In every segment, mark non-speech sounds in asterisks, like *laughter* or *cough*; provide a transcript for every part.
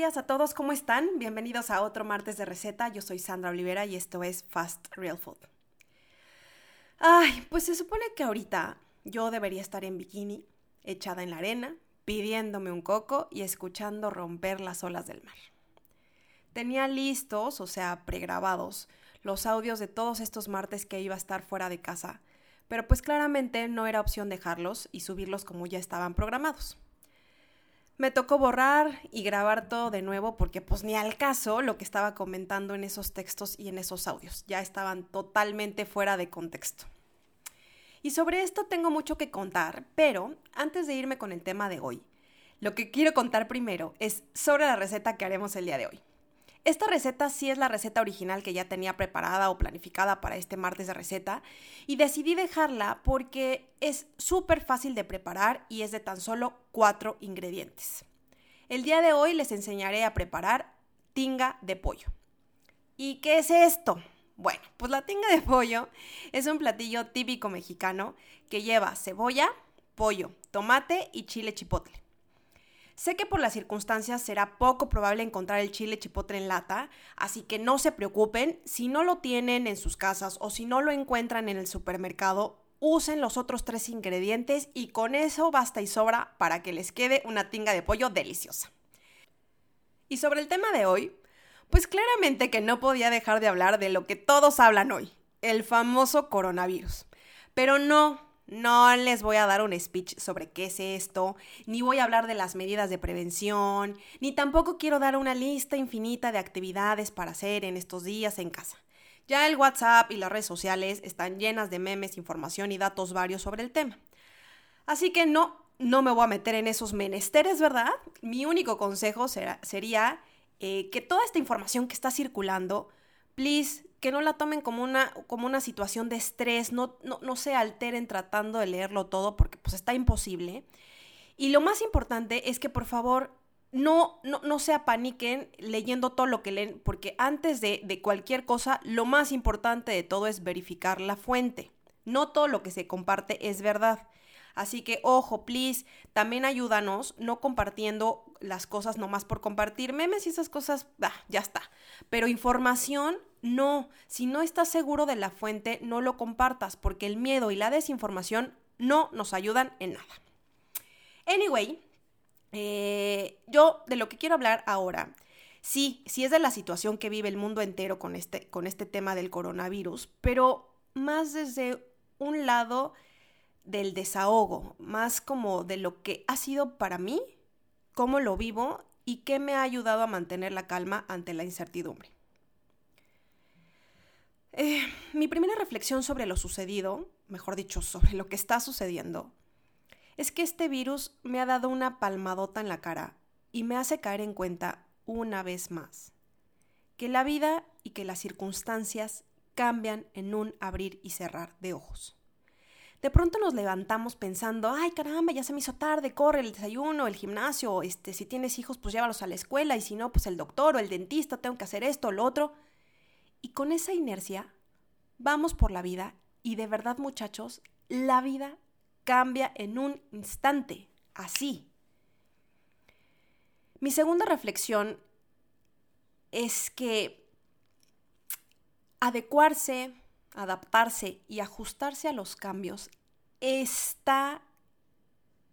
días a todos, ¿cómo están? Bienvenidos a otro martes de receta. Yo soy Sandra Olivera y esto es Fast Real Food. Ay, pues se supone que ahorita yo debería estar en bikini, echada en la arena, pidiéndome un coco y escuchando romper las olas del mar. Tenía listos, o sea, pregrabados, los audios de todos estos martes que iba a estar fuera de casa, pero pues claramente no era opción dejarlos y subirlos como ya estaban programados. Me tocó borrar y grabar todo de nuevo porque pues ni al caso lo que estaba comentando en esos textos y en esos audios. Ya estaban totalmente fuera de contexto. Y sobre esto tengo mucho que contar, pero antes de irme con el tema de hoy, lo que quiero contar primero es sobre la receta que haremos el día de hoy. Esta receta sí es la receta original que ya tenía preparada o planificada para este martes de receta y decidí dejarla porque es súper fácil de preparar y es de tan solo cuatro ingredientes. El día de hoy les enseñaré a preparar tinga de pollo. ¿Y qué es esto? Bueno, pues la tinga de pollo es un platillo típico mexicano que lleva cebolla, pollo, tomate y chile chipotle. Sé que por las circunstancias será poco probable encontrar el chile chipotle en lata, así que no se preocupen, si no lo tienen en sus casas o si no lo encuentran en el supermercado, usen los otros tres ingredientes y con eso basta y sobra para que les quede una tinga de pollo deliciosa. Y sobre el tema de hoy, pues claramente que no podía dejar de hablar de lo que todos hablan hoy, el famoso coronavirus. Pero no, no les voy a dar un speech sobre qué es esto, ni voy a hablar de las medidas de prevención, ni tampoco quiero dar una lista infinita de actividades para hacer en estos días en casa. Ya el WhatsApp y las redes sociales están llenas de memes, información y datos varios sobre el tema. Así que no, no me voy a meter en esos menesteres, ¿verdad? Mi único consejo sería eh, que toda esta información que está circulando, please, que no la tomen como una, como una situación de estrés, no, no, se alteren tratando de leerlo todo porque pues está imposible. Y lo más importante es que por favor no, no, no se apaniquen leyendo todo lo que leen, porque antes de, de cualquier cosa, lo más importante de todo es verificar la fuente. No todo lo que se comparte es verdad. Así que, ojo, please, también ayúdanos no compartiendo las cosas nomás por compartir memes y esas cosas, bah, ya está. Pero información, no. Si no estás seguro de la fuente, no lo compartas, porque el miedo y la desinformación no nos ayudan en nada. Anyway, eh, yo de lo que quiero hablar ahora, sí, sí es de la situación que vive el mundo entero con este, con este tema del coronavirus, pero más desde un lado del desahogo, más como de lo que ha sido para mí, cómo lo vivo y qué me ha ayudado a mantener la calma ante la incertidumbre. Eh, mi primera reflexión sobre lo sucedido, mejor dicho, sobre lo que está sucediendo, es que este virus me ha dado una palmadota en la cara y me hace caer en cuenta una vez más que la vida y que las circunstancias cambian en un abrir y cerrar de ojos. De pronto nos levantamos pensando, ay caramba, ya se me hizo tarde, corre el desayuno, el gimnasio, este, si tienes hijos, pues llévalos a la escuela, y si no, pues el doctor o el dentista, tengo que hacer esto o lo otro. Y con esa inercia vamos por la vida y de verdad muchachos, la vida cambia en un instante, así. Mi segunda reflexión es que adecuarse, adaptarse y ajustarse a los cambios está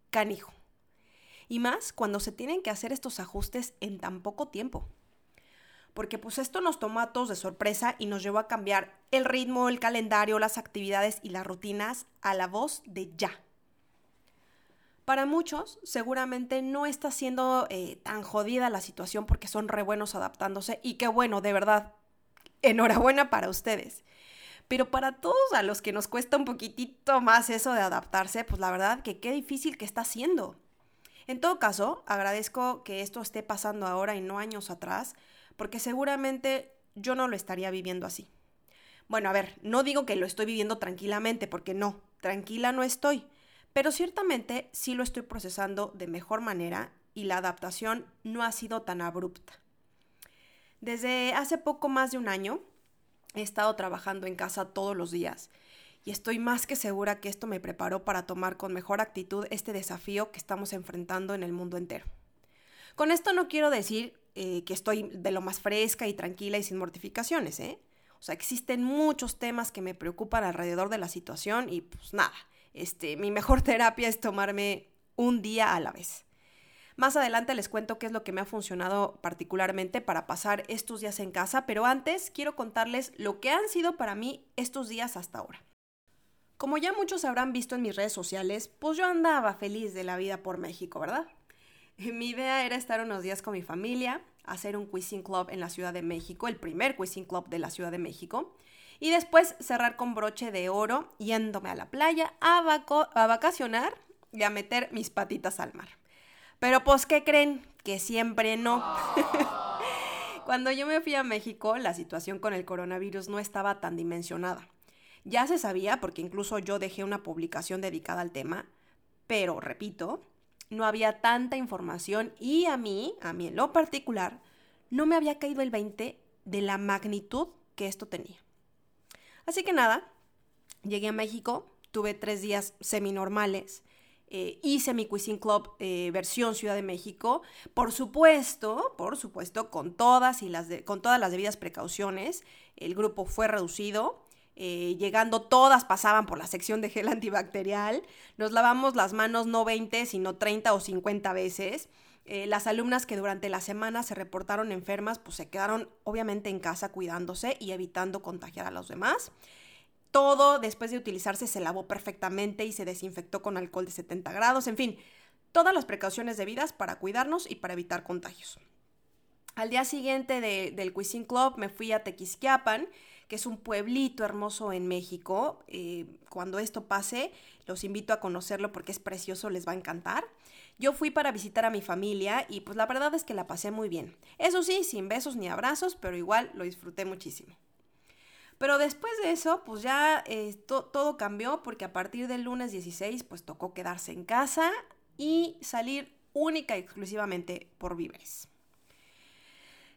canijo. Y más cuando se tienen que hacer estos ajustes en tan poco tiempo. Porque pues esto nos tomó a todos de sorpresa y nos llevó a cambiar el ritmo, el calendario, las actividades y las rutinas a la voz de ya. Para muchos seguramente no está siendo eh, tan jodida la situación porque son re buenos adaptándose y qué bueno, de verdad, enhorabuena para ustedes. Pero para todos a los que nos cuesta un poquitito más eso de adaptarse, pues la verdad que qué difícil que está siendo. En todo caso, agradezco que esto esté pasando ahora y no años atrás, porque seguramente yo no lo estaría viviendo así. Bueno, a ver, no digo que lo estoy viviendo tranquilamente, porque no, tranquila no estoy, pero ciertamente sí lo estoy procesando de mejor manera y la adaptación no ha sido tan abrupta. Desde hace poco más de un año, He estado trabajando en casa todos los días y estoy más que segura que esto me preparó para tomar con mejor actitud este desafío que estamos enfrentando en el mundo entero. Con esto no quiero decir eh, que estoy de lo más fresca y tranquila y sin mortificaciones, ¿eh? O sea, existen muchos temas que me preocupan alrededor de la situación y pues nada, este, mi mejor *laughs* terapia es tomarme un día a la vez. Más adelante les cuento qué es lo que me ha funcionado particularmente para pasar estos días en casa, pero antes quiero contarles lo que han sido para mí estos días hasta ahora. Como ya muchos habrán visto en mis redes sociales, pues yo andaba feliz de la vida por México, ¿verdad? Mi idea era estar unos días con mi familia, hacer un quizzing club en la Ciudad de México, el primer quizzing club de la Ciudad de México, y después cerrar con broche de oro yéndome a la playa a, a vacacionar y a meter mis patitas al mar. Pero pues, ¿qué creen? Que siempre no. *laughs* Cuando yo me fui a México, la situación con el coronavirus no estaba tan dimensionada. Ya se sabía, porque incluso yo dejé una publicación dedicada al tema, pero repito, no había tanta información y a mí, a mí en lo particular, no me había caído el 20 de la magnitud que esto tenía. Así que nada, llegué a México, tuve tres días semi-normales, eh, hice mi Cuisine Club eh, versión Ciudad de México, por supuesto, por supuesto, con todas, y las con todas las debidas precauciones, el grupo fue reducido, eh, llegando todas pasaban por la sección de gel antibacterial, nos lavamos las manos no 20, sino 30 o 50 veces. las alumnas que durante la semana se reportaron enfermas, pues se quedaron obviamente en casa cuidándose y evitando contagiar a los demás. Todo después de utilizarse se lavó perfectamente y se desinfectó con alcohol de 70 grados, en fin, todas las precauciones debidas para cuidarnos y para evitar contagios. Al día siguiente del Cuisine Club me fui a Tequisquiapan, que es un pueblito hermoso en México. Eh, cuando esto pase, los invito a conocerlo porque es precioso, les va a encantar. Yo fui para visitar a mi familia y pues la verdad es que la pasé muy bien. Eso sí, sin besos ni abrazos, pero igual lo disfruté muchísimo. Pero después de eso, pues ya eh, todo cambió porque a partir del lunes 16, pues tocó quedarse en casa y salir única y exclusivamente por víveres.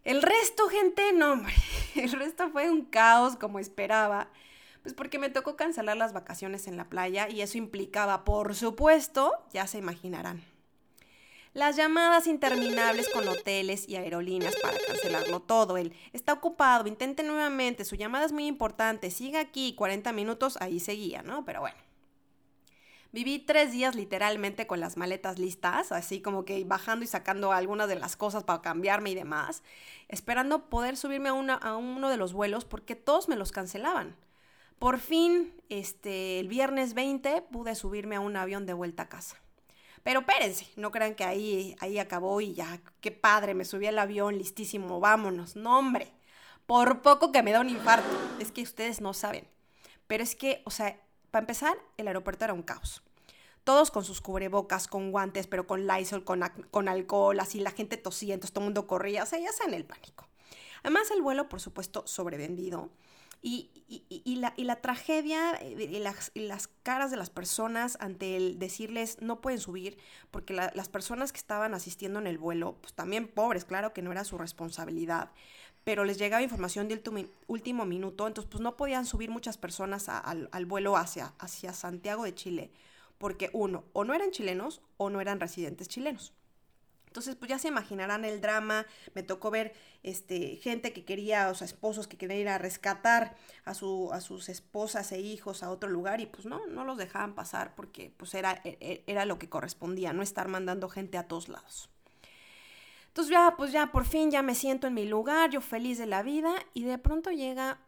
El resto, gente, no, hombre, *laughs* el resto fue un caos como esperaba, pues porque me tocó cancelar las vacaciones en la playa y eso implicaba, por supuesto, ya se imaginarán, las llamadas interminables con hoteles y aerolíneas para cancelarlo todo. Él está ocupado, intente nuevamente, su llamada es muy importante, siga aquí, 40 minutos, ahí seguía, ¿no? Pero bueno. Viví tres días literalmente con las maletas listas, así como que bajando y sacando algunas de las cosas para cambiarme y demás, esperando poder subirme a, a uno de los vuelos porque todos me los cancelaban. Por fin, este, el viernes 20 pude subirme a un avión de vuelta a casa. Pero espérense, no crean que ahí, ahí acabó y ya, qué padre, me subí al avión, listísimo, vámonos. No, hombre, por poco que me da un infarto. Es que ustedes no saben. Pero es que, o sea, para empezar, el aeropuerto era un caos. Todos con sus cubrebocas, con guantes, pero con Lysol, con, con alcohol, así la gente tosía, entonces todo el mundo corría, o sea, ya en el pánico. Además, el vuelo, por supuesto, sobrevendido. Y, la, tragedia eh, y las, caras de las personas ante el decirles no pueden subir, porque las personas que estaban asistiendo en el vuelo, pues también pobres, claro que no era su responsabilidad, pero les llegaba información del último minuto, entonces pues no podían subir muchas personas al, vuelo hacia, hacia Santiago de Chile, porque uno, o no eran chilenos o no eran residentes chilenos. Entonces, pues ya se imaginarán el drama. Me tocó ver este, gente que quería, o sea, esposos que querían ir a rescatar a, su, a sus esposas e hijos a otro lugar y pues no, no los dejaban pasar porque pues era, e, e, era lo que correspondía, no estar mandando gente a todos lados. Entonces ya, pues ya por fin ya me siento en mi lugar, yo feliz de la vida y de pronto llega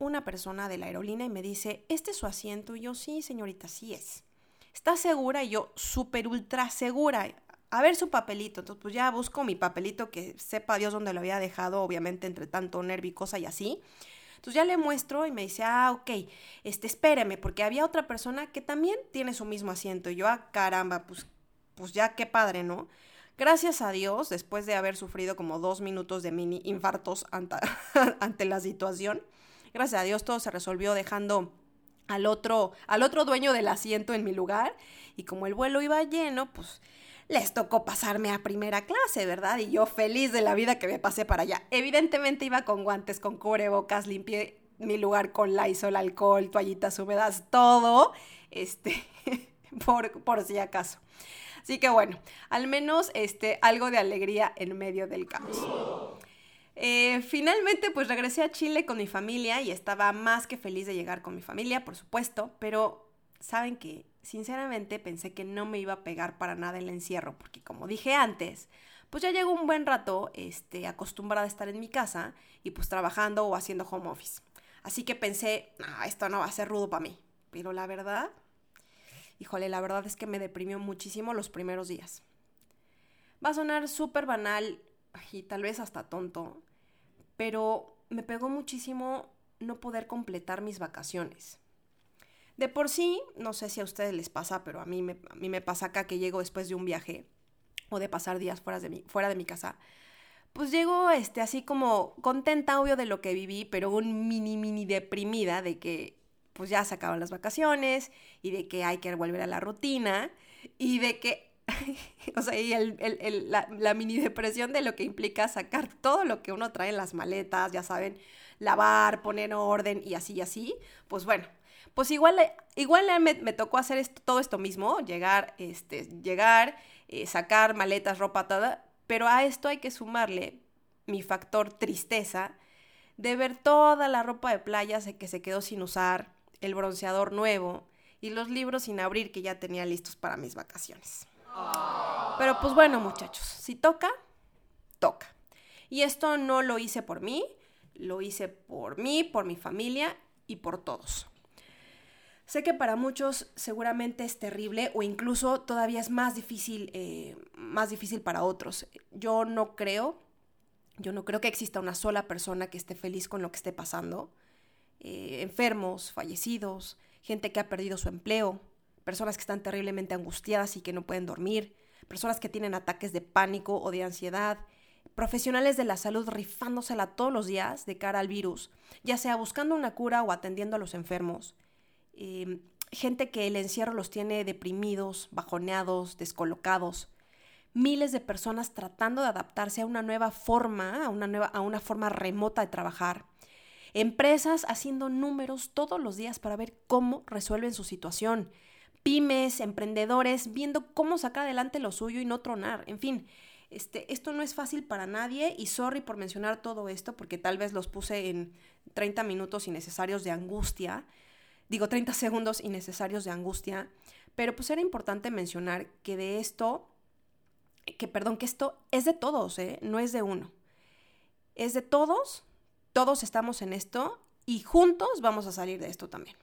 una persona de la aerolínea y me dice, ¿este es su asiento? Y yo, sí, señorita, sí es. ¿Está segura? Y yo, súper ultra segura a ver su papelito. Entonces, pues ya busco mi papelito que sepa Dios dónde lo había dejado, obviamente, entre tanto nervio y así. Entonces ya le muestro y me dice, ah, ok, este, espéreme, porque había otra persona que también tiene su mismo asiento. Y yo, ah, caramba, pues, pues ya qué padre, ¿no? Gracias a Dios, después de haber sufrido como dos minutos de mini infartos ante, *laughs* ante la situación, gracias a Dios todo se resolvió dejando al otro, al otro dueño del asiento en mi lugar. Y como el vuelo iba lleno, pues les tocó pasarme a primera clase, ¿verdad? Y yo feliz de la vida que me pasé para allá. Evidentemente iba con guantes, con cubrebocas, limpié mi lugar con Lysol, alcohol, toallitas húmedas, todo, este, *laughs* por, por si acaso. Así que bueno, al menos este, algo de alegría en medio del caos. Eh, finalmente, pues regresé a Chile con mi familia y estaba más que feliz de llegar con mi familia, por supuesto, pero saben que sinceramente pensé que no me iba a pegar para nada el encierro, porque como dije antes, pues ya llego un buen rato este, acostumbrada a estar en mi casa y pues trabajando o haciendo home office. Así que pensé, esto no va a ser rudo para mí. Pero la verdad, híjole, la verdad es que me deprimió muchísimo los primeros días. Va a sonar súper banal y tal vez hasta tonto, pero me pegó muchísimo no poder completar mis vacaciones. De por sí, no sé si a ustedes les pasa, pero a mí me, a mí me pasa acá que llego después de un viaje o de pasar días fuera de mi, casa, pues llego este, así como contenta, obvio, de lo que viví, pero un mini, mini deprimida de que pues ya se acaban las vacaciones y de que hay que volver a la rutina y de que, *laughs* o sea, y la, la, mini depresión de lo que implica sacar todo lo que uno trae en las maletas, ya saben, lavar, poner orden y así y así, pues bueno, pues igual, igual me, me tocó hacer esto, todo esto mismo, llegar, este, llegar eh, sacar maletas, ropa, toda, pero a esto hay que sumarle mi factor tristeza de ver toda la ropa de playa que se quedó sin usar, el bronceador nuevo y los libros sin abrir que ya tenía listos para mis vacaciones. Pero pues bueno, muchachos, si toca, toca. Y esto no lo hice por mí, lo hice por mí, por mi familia y por todos. Sé que para muchos seguramente es terrible o incluso todavía es más difícil, eh, más difícil para otros. Yo no creo, yo no creo que exista una sola persona que esté feliz con lo que esté pasando. Eh, enfermos, fallecidos, gente que ha perdido su empleo, personas que están terriblemente angustiadas y que no pueden dormir, personas que tienen ataques de pánico o de ansiedad, profesionales de la salud rifándosela todos los días de cara al virus, ya sea buscando una cura o atendiendo a los enfermos Em, gente que el encierro los tiene deprimidos, bajoneados, descolocados. Miles de personas tratando de adaptarse a una nueva forma, a una, nueva, a una forma remota de trabajar. Empresas haciendo números todos los días para ver cómo resuelven su situación. Pymes, emprendedores, viendo cómo sacar adelante lo suyo y no tronar. En fin, este, esto no es fácil para nadie y sorry por mencionar todo esto porque tal vez los puse en 30 minutos innecesarios de angustia digo 30 segundos innecesarios de angustia, pero pues era importante mencionar que de esto, que perdón, que esto es de todos, ¿eh? no es de uno. Es de todos, todos estamos en esto y juntos vamos a salir de esto también.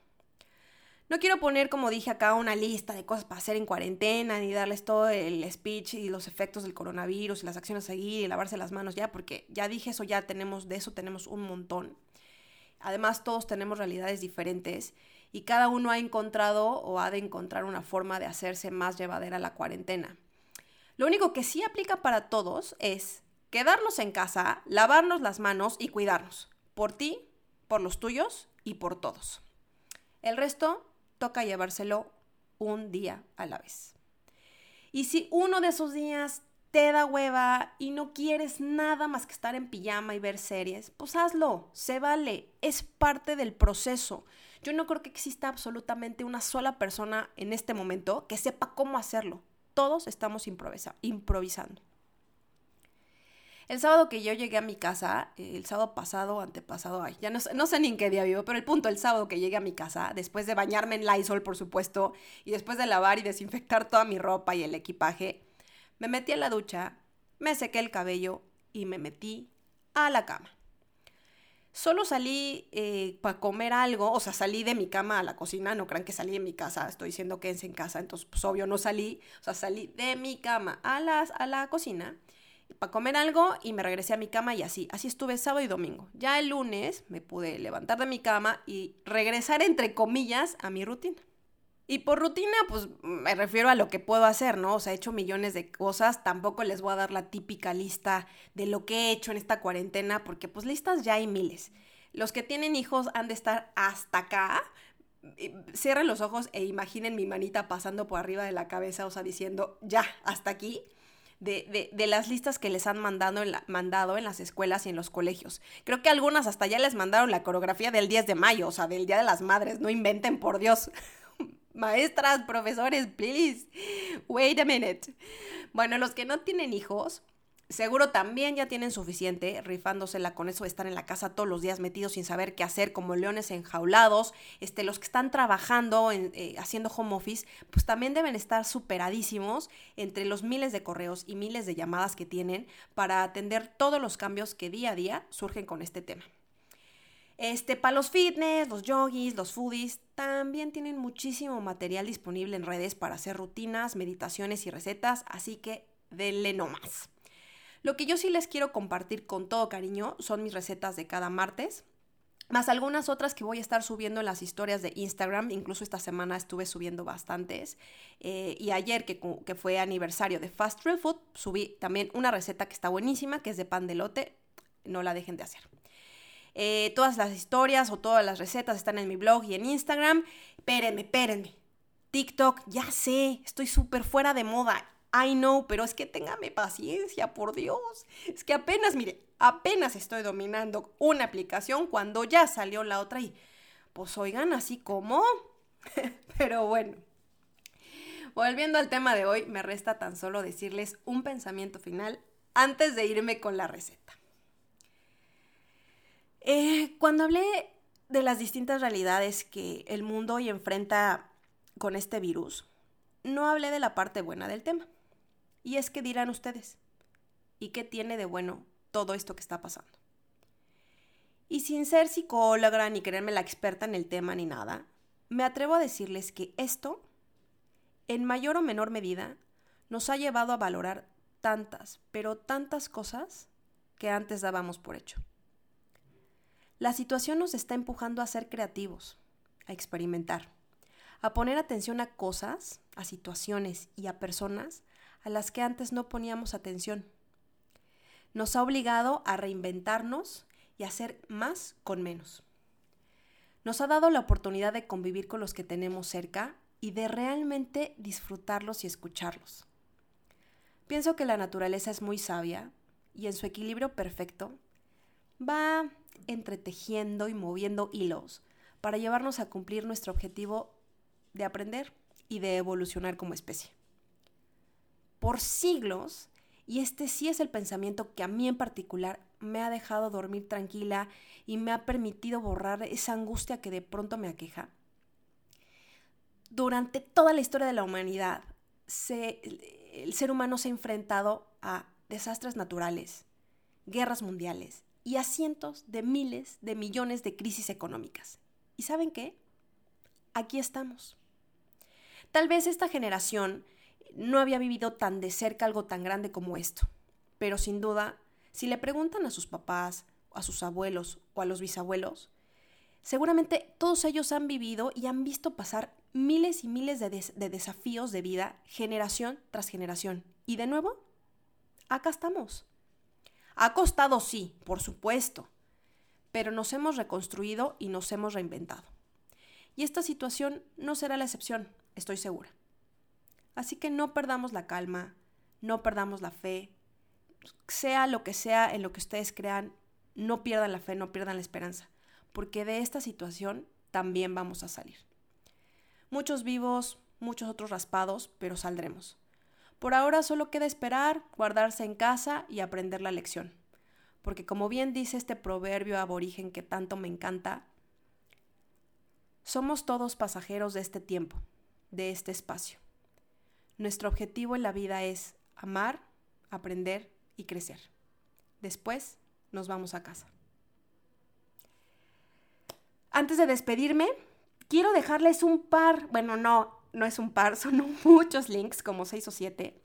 No quiero poner, como dije acá, una lista de cosas para hacer en cuarentena, ni darles todo el speech y los efectos del coronavirus y las acciones a seguir y lavarse las manos ya, porque ya dije eso, ya tenemos, de eso tenemos un montón. Además, todos tenemos realidades diferentes y cada uno ha encontrado o ha de encontrar una forma de hacerse más llevadera la cuarentena. Lo único que sí aplica para todos es quedarnos en casa, lavarnos las manos y cuidarnos. Por ti, por los tuyos y por todos. El resto toca llevárselo un día a la vez. Y si uno de esos días te da hueva y no quieres nada más que estar en pijama y ver series, pues hazlo, se vale, es parte del proceso. Yo no creo que exista absolutamente una sola persona en este momento que sepa cómo hacerlo. Todos estamos improvisando. El sábado que yo llegué a mi casa, el sábado pasado, antepasado, ay, ya no, no, sé ni en qué día vivo, pero el punto, el sábado que llegué a mi casa, después de bañarme en Lysol, por supuesto, y después de lavar y desinfectar toda mi ropa y el equipaje, me metí a la ducha, me sequé el cabello y me metí a la cama. Solo salí eh, para comer algo, o sea, salí de mi cama a la cocina, no crean que salí de mi casa, estoy diciendo que es en casa, entonces pues obvio no salí, o sea, salí de mi cama a, a la cocina para comer algo y me regresé a mi cama y así, así estuve sábado y domingo. Ya el lunes me pude levantar de mi cama y regresar entre comillas a mi rutina. Y por rutina, pues me refiero a lo que puedo hacer, ¿no? O sea, he hecho millones de cosas, tampoco les voy a dar la típica lista de lo que he hecho en esta cuarentena, porque pues listas ya hay miles. Los que tienen hijos han de estar hasta acá. Cierren los ojos e imaginen mi manita pasando por arriba de la cabeza, o sea, diciendo, ya, hasta aquí. De, de, de, las listas que les han mandado en, mandado en las escuelas y en los colegios. Creo que algunas hasta ya les mandaron la coreografía del 10 de mayo, o sea, del Día de las Madres. No inventen, por Dios. Maestras, profesores, please. Wait a minute. Bueno, los que no tienen hijos, Seguro también ya tienen suficiente rifándosela con eso de estar en la casa todos los días metidos sin saber qué hacer, como leones enjaulados. Este, los que están trabajando, eh, haciendo home office, pues también deben estar superadísimos entre los miles de correos y miles de llamadas que tienen para atender todos los cambios que día a día surgen con este tema. Este, para los fitness, los yogis, los foodies, también tienen muchísimo material disponible en redes para hacer rutinas, meditaciones y recetas, así que denle nomás. Lo que yo sí les quiero compartir con todo cariño son mis recetas de cada martes, más algunas otras que voy a estar subiendo en las historias de Instagram. Incluso esta semana estuve subiendo bastantes. Eh, y ayer, que, que, fue aniversario de Fast Real Food, subí también una receta que está buenísima, que es de pan de lote. No la dejen de hacer. Eh, todas las historias o todas las recetas están en mi blog y en Instagram. Espérenme, espérenme. TikTok, ya sé, estoy súper fuera de moda. I know, pero es que téngame paciencia, por Dios. Es que apenas, mire, apenas estoy dominando una aplicación cuando ya salió la otra y, pues oigan, así como. *laughs* pero bueno. Volviendo al tema de hoy, me resta tan solo decirles un pensamiento final antes de irme con la receta. Eh, cuando hablé de las distintas realidades que el mundo hoy enfrenta con este virus, no hablé de la parte buena del tema. Y es que dirán ustedes, ¿y qué tiene de bueno todo esto que está pasando? Y sin ser psicóloga ni creerme la experta en el tema ni nada, me atrevo a decirles que esto, en mayor o menor medida, nos ha llevado a valorar tantas, pero tantas cosas que antes dábamos por hecho. La situación nos está empujando a ser creativos, a experimentar, a poner atención a cosas, a situaciones y a personas a las que antes no poníamos atención. Nos ha obligado a reinventarnos y a hacer más con menos. Nos ha dado la oportunidad de convivir con los que tenemos cerca y de realmente disfrutarlos y escucharlos. Pienso que la naturaleza es muy sabia y en su equilibrio perfecto va entretejiendo y moviendo hilos para llevarnos a cumplir nuestro objetivo de aprender y de evolucionar como especie por siglos, y este sí es el pensamiento que a mí en particular me ha dejado dormir tranquila y me ha permitido borrar esa angustia que de pronto me aqueja. Durante toda la historia de la humanidad, el ser humano se ha enfrentado a desastres naturales, guerras mundiales y a cientos de miles de millones de crisis económicas. ¿Y saben qué? Aquí estamos. Tal vez esta generación no había vivido tan de cerca algo tan grande como esto. Pero sin duda, si le preguntan a sus papás, a sus abuelos o a los bisabuelos, seguramente todos ellos han vivido y han visto pasar miles y miles de, de desafíos de vida generación tras generación. Y de nuevo, acá estamos. Ha costado, sí, por supuesto, pero nos hemos reconstruido y nos hemos reinventado. Y esta situación no será la excepción, estoy segura. Así que no perdamos la calma, no perdamos la fe, sea lo que sea en lo que ustedes crean, no pierdan la fe, no pierdan la esperanza, porque de esta situación también vamos a salir. Muchos vivos, muchos otros raspados, pero saldremos. Por ahora solo queda esperar, guardarse en casa y aprender la lección. Porque como bien dice este proverbio aborigen que tanto me encanta, somos todos pasajeros de este tiempo, de este espacio. Nuestro objetivo en la vida es amar, aprender y crecer. Después nos vamos a casa. Antes de despedirme, quiero dejarles un par, bueno, no, no es un par, *laughs* son muchos links, como seis o siete,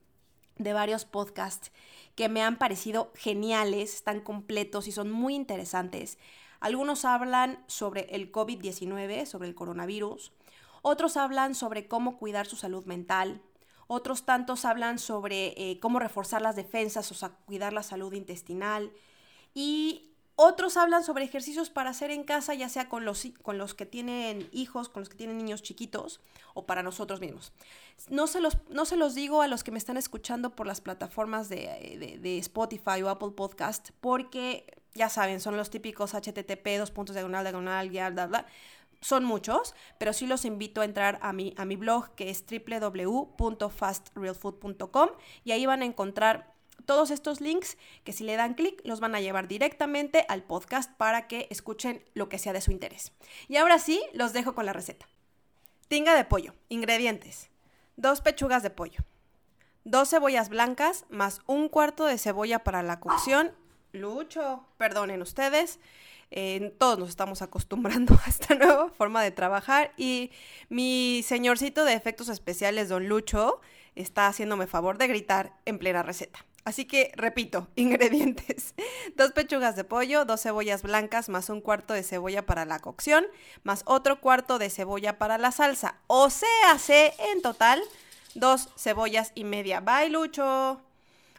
de varios podcasts que me han parecido geniales, están completos y son muy interesantes. Algunos hablan sobre el COVID-19, sobre el coronavirus. Otros hablan sobre cómo cuidar su salud mental, otros tantos hablan sobre eh, cómo reforzar las defensas, o sea, cuidar la salud intestinal. Y otros hablan sobre ejercicios para hacer en casa, ya sea con los, con los que tienen hijos, con los que tienen niños chiquitos o para nosotros mismos. No se los, no se los digo a los que me están escuchando por las plataformas de, de, Spotify o Apple Podcast, porque ya saben, son los típicos HTTP, dos puntos diagonal, diagonal, ya, bla, son muchos, pero sí los invito a entrar a mi, a mi blog que es www.fastrealfood.com y ahí van a encontrar Todos estos links que si le dan clic los van a llevar directamente al podcast para que escuchen lo que sea de su interés. Y ahora sí, los dejo con la receta. Tinga de pollo. Ingredientes. Dos pechugas de pollo. Dos cebollas blancas más un cuarto de cebolla para la cocción. Lucho, perdonen ustedes. todos nos estamos acostumbrando *laughs* a esta nueva forma de trabajar y mi señorcito de efectos especiales, don Lucho, está haciéndome favor de gritar en plena receta. Así que repito, *laughs* ingredientes. Dos pechugas de pollo, dos cebollas blancas más un cuarto de cebolla para la cocción, más otro cuarto de cebolla para la salsa. O sea, se en total dos cebollas y media. Bye, Lucho.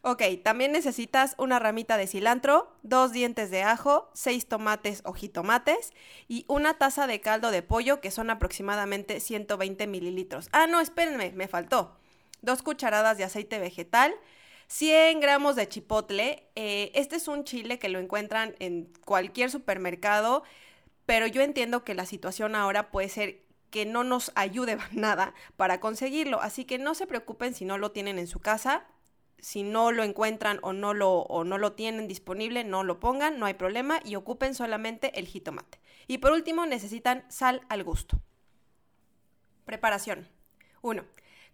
Ok, también necesitas una ramita de cilantro, dos dientes de ajo, seis tomates o jitomates y una taza de caldo de pollo que son aproximadamente 120 mililitros. Ah, no, espérenme, me faltó. Dos cucharadas de aceite vegetal, 100 gramos de chipotle. Eh, este es un chile que lo encuentran en cualquier supermercado, pero yo entiendo que la situación ahora puede ser que no nos ayude *laughs* nada para conseguirlo. Así que no se preocupen si no lo tienen en su casa. Si no lo encuentran o no lo, o no lo tienen disponible, no lo pongan, no hay problema y ocupen solamente el jitomate. Y por último, necesitan sal al gusto. Preparación. 1.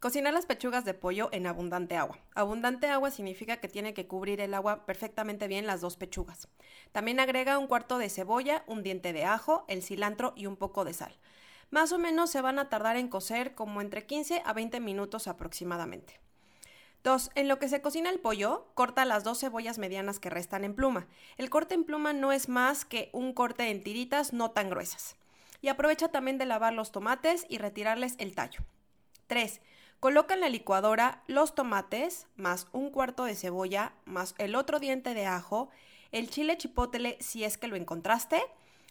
Cocinar las pechugas de pollo en abundante agua. Abundante agua significa que tiene que cubrir el agua perfectamente bien las dos pechugas. También agrega un cuarto de cebolla, un diente de ajo, el cilantro y un poco de sal. Más o menos se van a tardar en cocer como entre 15 a 20 minutos aproximadamente. 2. En lo que se cocina el pollo, corta las dos cebollas medianas que restan en pluma. El corte en pluma no es más que un corte en tiritas no tan gruesas. Y aprovecha también de lavar los tomates y retirarles el tallo. 3. Coloca en la licuadora los tomates, más un cuarto de cebolla, más el otro diente de ajo, el chile chipotle si es que lo encontraste,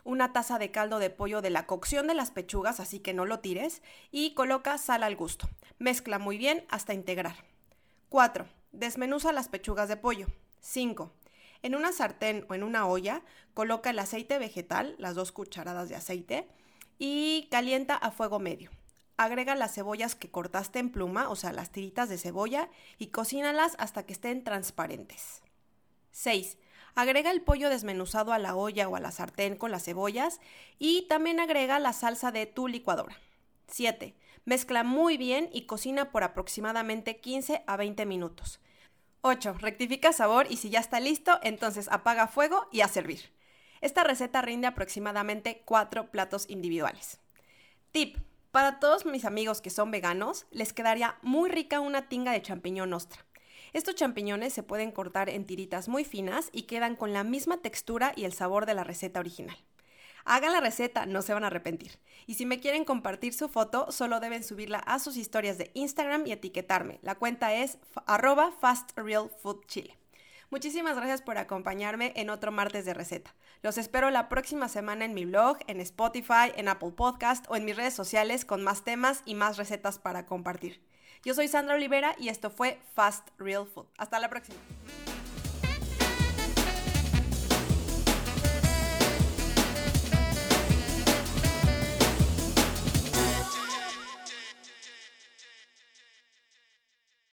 una taza de caldo de pollo de la cocción de las pechugas, así que no lo tires, y coloca sal al gusto. Mezcla muy bien hasta integrar. 4. Desmenuza las pechugas de pollo. 5. En una sartén o en una olla, coloca el aceite vegetal, las dos cucharadas de aceite, y calienta a fuego medio. Agrega las cebollas que cortaste en pluma, o sea, las tiritas de cebolla, y cocínalas hasta que estén transparentes. 6. Agrega el pollo desmenuzado a la olla o a la sartén con las cebollas y también agrega la salsa de tu licuadora. 7. Mezcla muy bien y cocina por aproximadamente 15 a 20 minutos. 8. Rectifica sabor y si ya está listo, entonces apaga fuego y a servir. Esta receta rinde aproximadamente 4 platos individuales. Tip. Para todos mis amigos que son veganos, les quedaría muy rica una tinga de champiñón ostra. Estos champiñones se pueden cortar en tiritas muy finas y quedan con la misma textura y el sabor de la receta original. Hagan la receta, no se van a arrepentir. Y si me quieren compartir su foto, solo deben subirla a sus historias de Instagram y etiquetarme. La cuenta es arroba fastrealfoodchile. Muchísimas gracias por acompañarme en otro martes de receta. Los espero la próxima semana en mi blog, en Spotify, en Apple Podcast o en mis redes sociales con más temas y más recetas para compartir. Yo soy Sandra Olivera y esto fue Fast Real Food. Hasta la próxima.